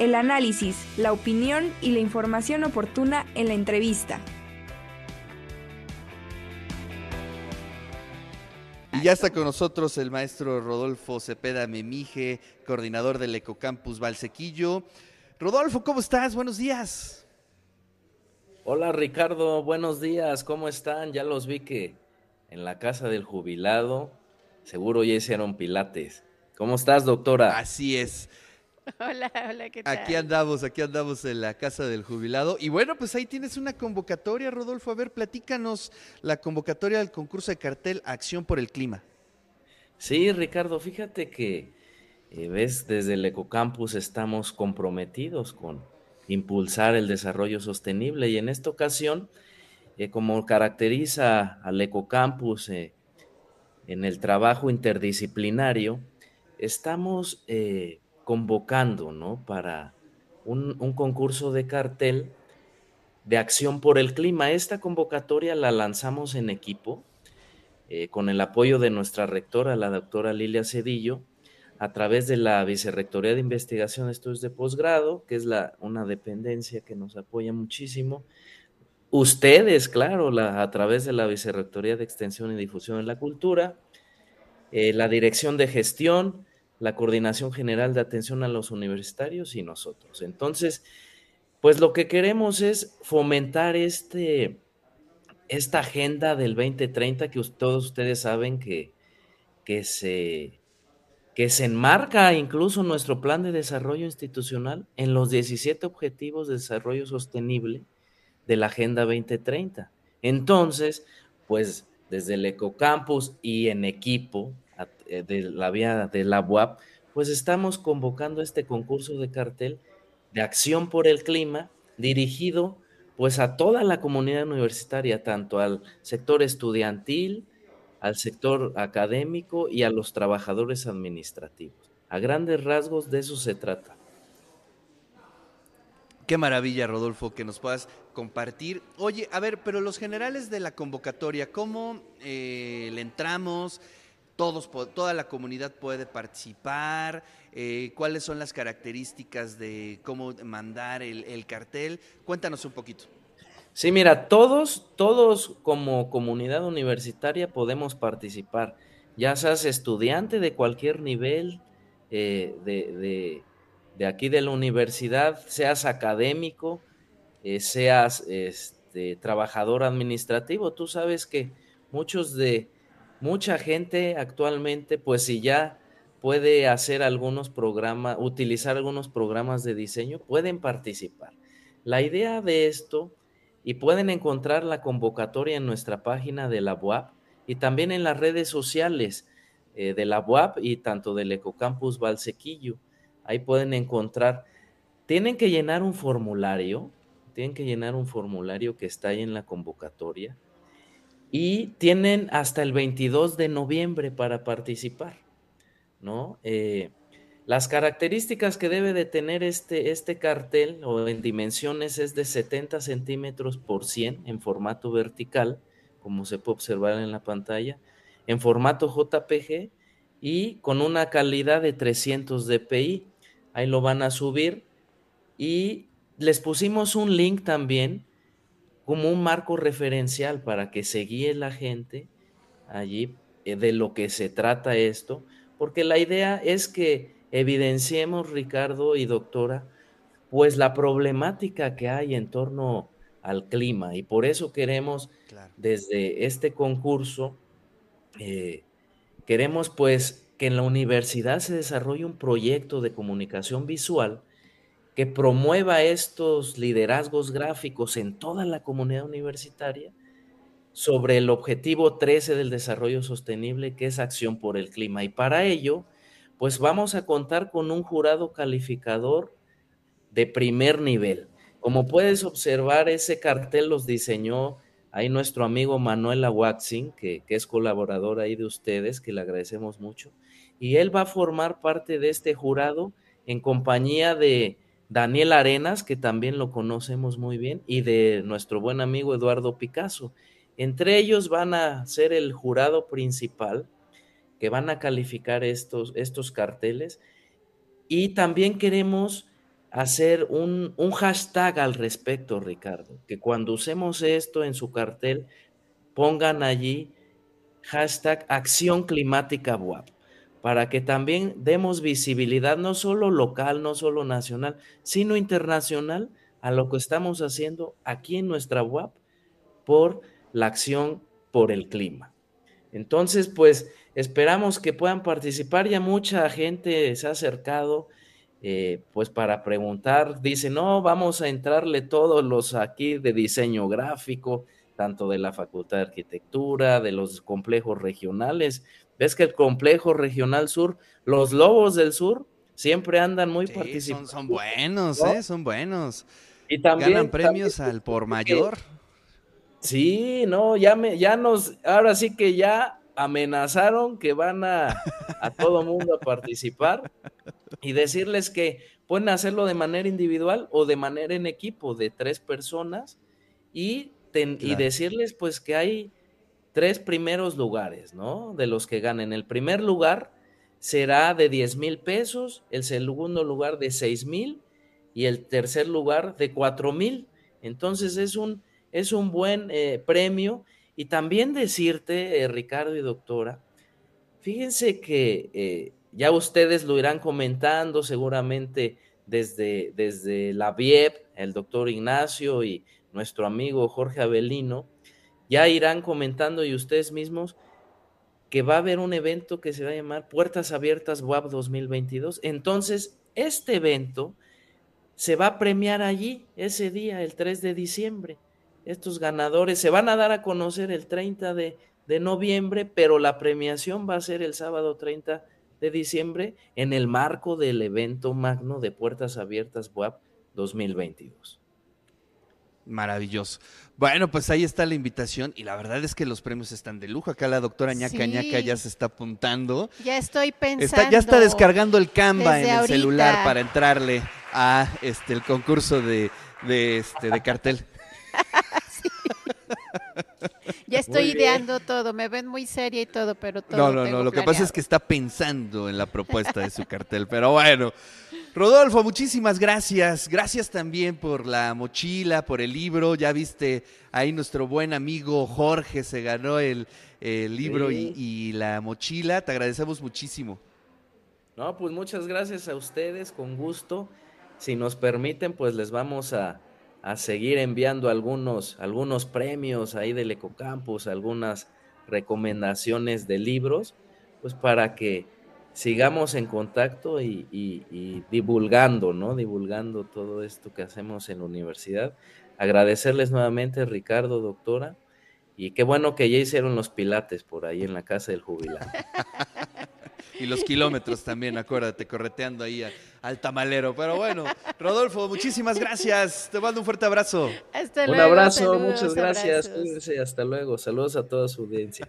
el análisis, la opinión y la información oportuna en la entrevista. Y ya está con nosotros el maestro Rodolfo Cepeda Memije, coordinador del Ecocampus Valsequillo. Rodolfo, ¿cómo estás? Buenos días. Hola Ricardo, buenos días, ¿cómo están? Ya los vi que en la casa del jubilado seguro ya hicieron pilates. ¿Cómo estás, doctora? Así es. Hola, hola, ¿qué tal? Aquí andamos, aquí andamos en la casa del jubilado. Y bueno, pues ahí tienes una convocatoria, Rodolfo. A ver, platícanos la convocatoria del concurso de cartel Acción por el Clima. Sí, Ricardo, fíjate que, eh, ves, desde el Ecocampus estamos comprometidos con impulsar el desarrollo sostenible y en esta ocasión, eh, como caracteriza al Ecocampus eh, en el trabajo interdisciplinario, estamos convocando, ¿no? Para un, concurso de cartel de acción por el clima. Esta convocatoria la lanzamos en equipo eh, con el apoyo de nuestra rectora, la doctora Lilia Cedillo, a través de la Vicerrectoría de Investigación de Estudios de Posgrado, que es la, una dependencia que nos apoya muchísimo. Ustedes, claro, la, a través de la Vicerrectoría de Extensión y Difusión de la Cultura, eh, la Dirección de Gestión, la Coordinación General de Atención a los Universitarios y nosotros. Entonces, pues lo que queremos es fomentar este, esta agenda del 2030 que todos ustedes saben que, que, se, que se enmarca incluso nuestro plan de desarrollo institucional en los 17 Objetivos de Desarrollo Sostenible de la Agenda 2030. Entonces, pues desde el Ecocampus y en equipo, de la vía de la UAP, pues estamos convocando este concurso de cartel de acción por el clima dirigido pues a toda la comunidad universitaria, tanto al sector estudiantil, al sector académico y a los trabajadores administrativos. A grandes rasgos de eso se trata. Qué maravilla, Rodolfo, que nos puedas compartir. Oye, a ver, pero los generales de la convocatoria, ¿cómo eh, le entramos? Todos, toda la comunidad puede participar, eh, cuáles son las características de cómo mandar el, cartel. Cuéntanos un poquito. Sí, mira, todos, todos como comunidad universitaria podemos participar, ya seas estudiante de cualquier nivel eh, de, aquí de la universidad, seas académico, eh, seas este, trabajador administrativo, tú sabes que muchos de mucha gente actualmente, pues si ya puede hacer algunos programas, utilizar algunos programas de diseño, pueden participar. La idea de esto, y pueden encontrar la convocatoria en nuestra página de la UAP y también en las redes sociales eh, de la UAP y tanto del Ecocampus Valsequillo. Ahí pueden encontrar, tienen que llenar un formulario, tienen que llenar un formulario que está ahí en la convocatoria y tienen hasta el 22 de noviembre para participar, ¿no? Eh, las características que debe de tener este, este cartel o en dimensiones es de 70 centímetros por 100 en formato vertical, como se puede observar en la pantalla, en formato JPG y con una calidad de 300 dpi. Ahí lo van a subir y les pusimos un link también como un marco referencial para que se guíe la gente allí eh, de lo que se trata esto, porque la idea es que evidenciemos, Ricardo y doctora, pues la problemática que hay en torno al clima y por eso queremos desde este concurso, eh, queremos pues que en la universidad se desarrolle un proyecto de comunicación visual que promueva estos liderazgos gráficos en toda la comunidad universitaria sobre el objetivo 13 del desarrollo sostenible, que es acción por el clima. Y para ello, pues vamos a contar con un jurado calificador de primer nivel. Como puedes observar, ese cartel los diseñó ahí nuestro amigo Manuel Awaxin, que, que es colaborador ahí de ustedes, que le agradecemos mucho. Y él va a formar parte de este jurado en compañía de Daniel Arenas, que también lo conocemos muy bien, y de nuestro buen amigo Eduardo Picasso. Entre ellos van a ser el jurado principal que van a calificar estos, estos carteles y también queremos hacer un, un hashtag al respecto, Ricardo, que cuando usemos esto en su cartel, pongan allí hashtag acción climática WAP, para que también demos visibilidad no solo local, no solo nacional, sino internacional a lo que estamos haciendo aquí en nuestra WAP por la acción por el clima. Entonces, pues esperamos que puedan participar. Ya mucha gente se ha acercado, eh, pues para preguntar. Dice, no, vamos a entrarle todos los aquí de diseño gráfico, tanto de la Facultad de Arquitectura, de los complejos regionales. Ves que el complejo regional sur, los lobos del sur, siempre andan muy sí, Son, buenos, ¿eh? Son buenos. Y también ganan premios al por mayor. Sí, no, ya me, ya nos, ahora sí que ya amenazaron que van a, a todo mundo a participar y decirles que pueden hacerlo de manera individual o de manera en equipo de tres personas y, y decirles pues que hay tres primeros lugares, ¿no? De los que ganen. El primer lugar será de 10 mil pesos, el segundo lugar de 6 mil y el tercer lugar de 4 mil. Entonces es un es un buen eh, premio. Y también decirte, eh, Ricardo y doctora, fíjense que eh, ya ustedes lo irán comentando seguramente desde, desde la VIEP, el doctor Ignacio y nuestro amigo Jorge Avelino, ya irán comentando y ustedes mismos que va a haber un evento que se va a llamar Puertas Abiertas WAP 2022. Entonces, este evento se va a premiar allí ese día, el 3 de diciembre estos ganadores se van a dar a conocer el 30 de, noviembre, pero la premiación va a ser el sábado 30 de diciembre en el marco del evento magno de Puertas Abiertas WAP 2022. Maravilloso. Bueno, pues ahí está la invitación y la verdad es que los premios están de lujo. Acá la doctora ñaca ñaca ya se está apuntando. Ya estoy pensando. ya está descargando el Canva en el celular para entrarle a este el concurso de, de este de cartel. ya estoy ideando todo, me ven muy seria y todo, pero todo. No, no, no, lo que pasa es que está pensando en la propuesta de su cartel, pero bueno. Rodolfo, muchísimas gracias. Gracias también por la mochila, por el libro. Ya viste, ahí nuestro buen amigo Jorge se ganó el, libro y, y la mochila. Te agradecemos muchísimo. No, pues muchas gracias a ustedes, con gusto. Si nos permiten, pues les vamos a, a seguir enviando algunos, algunos premios ahí del Ecocampus, algunas recomendaciones de libros, pues para que sigamos en contacto y, y, divulgando, ¿no? Divulgando todo esto que hacemos en la universidad. Agradecerles nuevamente, Ricardo, doctora, y qué bueno que ya hicieron los pilates por ahí en la casa del jubilado. y los kilómetros también, acuérdate, correteando ahí al tamalero. Pero bueno, Rodolfo, muchísimas gracias. Te mando un fuerte abrazo. un abrazo, muchas gracias. Cuídense, hasta luego. Saludos a toda su audiencia.